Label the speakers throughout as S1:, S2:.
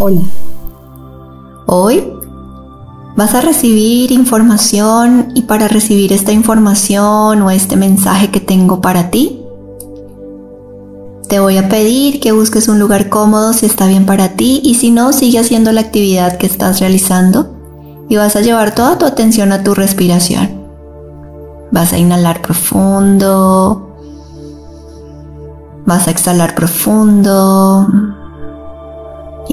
S1: Hola. Hoy vas a recibir información y para recibir esta información o este mensaje que tengo para ti, te voy a pedir que busques un lugar cómodo si está bien para ti y si no, sigue haciendo la actividad que estás realizando y vas a llevar toda tu atención a tu respiración. Vas a inhalar profundo. Vas a exhalar profundo.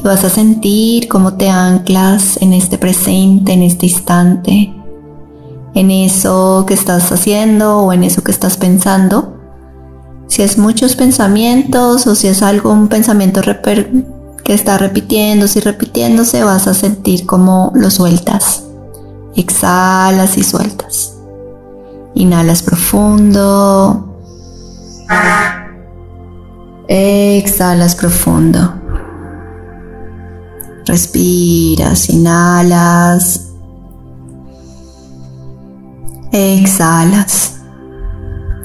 S1: Y vas a sentir cómo te anclas en este presente, en este instante, en eso que estás haciendo o en eso que estás pensando. Si es muchos pensamientos o si es algún pensamiento que está repitiéndose y repitiéndose, vas a sentir cómo lo sueltas. Exhalas y sueltas. Inhalas profundo. Exhalas profundo. Respiras, inhalas. Exhalas.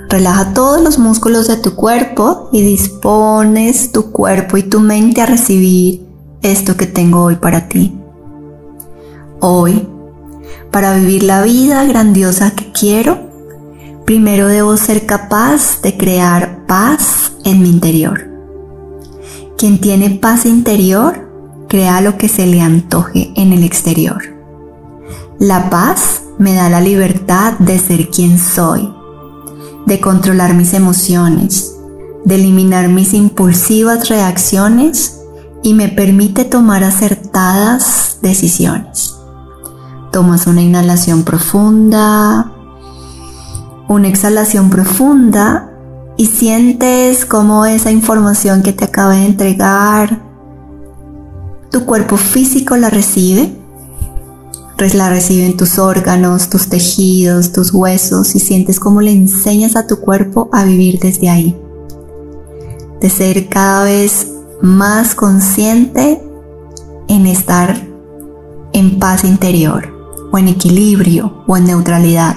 S1: Relaja todos los músculos de tu cuerpo y dispones tu cuerpo y tu mente a recibir esto que tengo hoy para ti. Hoy, para vivir la vida grandiosa que quiero, primero debo ser capaz de crear paz en mi interior. Quien tiene paz interior, crea lo que se le antoje en el exterior. La paz me da la libertad de ser quien soy de controlar mis emociones, de eliminar mis impulsivas reacciones y me permite tomar acertadas decisiones. Tomas una inhalación profunda, una exhalación profunda y sientes cómo esa información que te acaba de entregar, tu cuerpo físico la recibe la reciben tus órganos, tus tejidos, tus huesos y sientes cómo le enseñas a tu cuerpo a vivir desde ahí. De ser cada vez más consciente en estar en paz interior o en equilibrio o en neutralidad.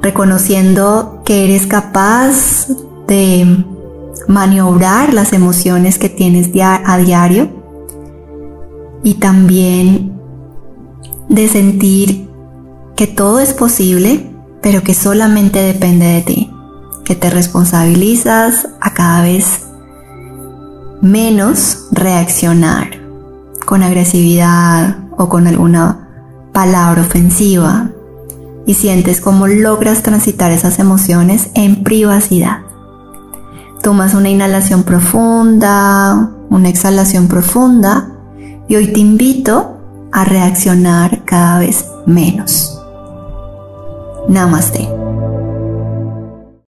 S1: Reconociendo que eres capaz de maniobrar las emociones que tienes a diario y también de sentir que todo es posible, pero que solamente depende de ti, que te responsabilizas a cada vez menos reaccionar con agresividad o con alguna palabra ofensiva y sientes cómo logras transitar esas emociones en privacidad. Tomas una inhalación profunda, una exhalación profunda y hoy te invito a reaccionar cada vez menos. Namaste.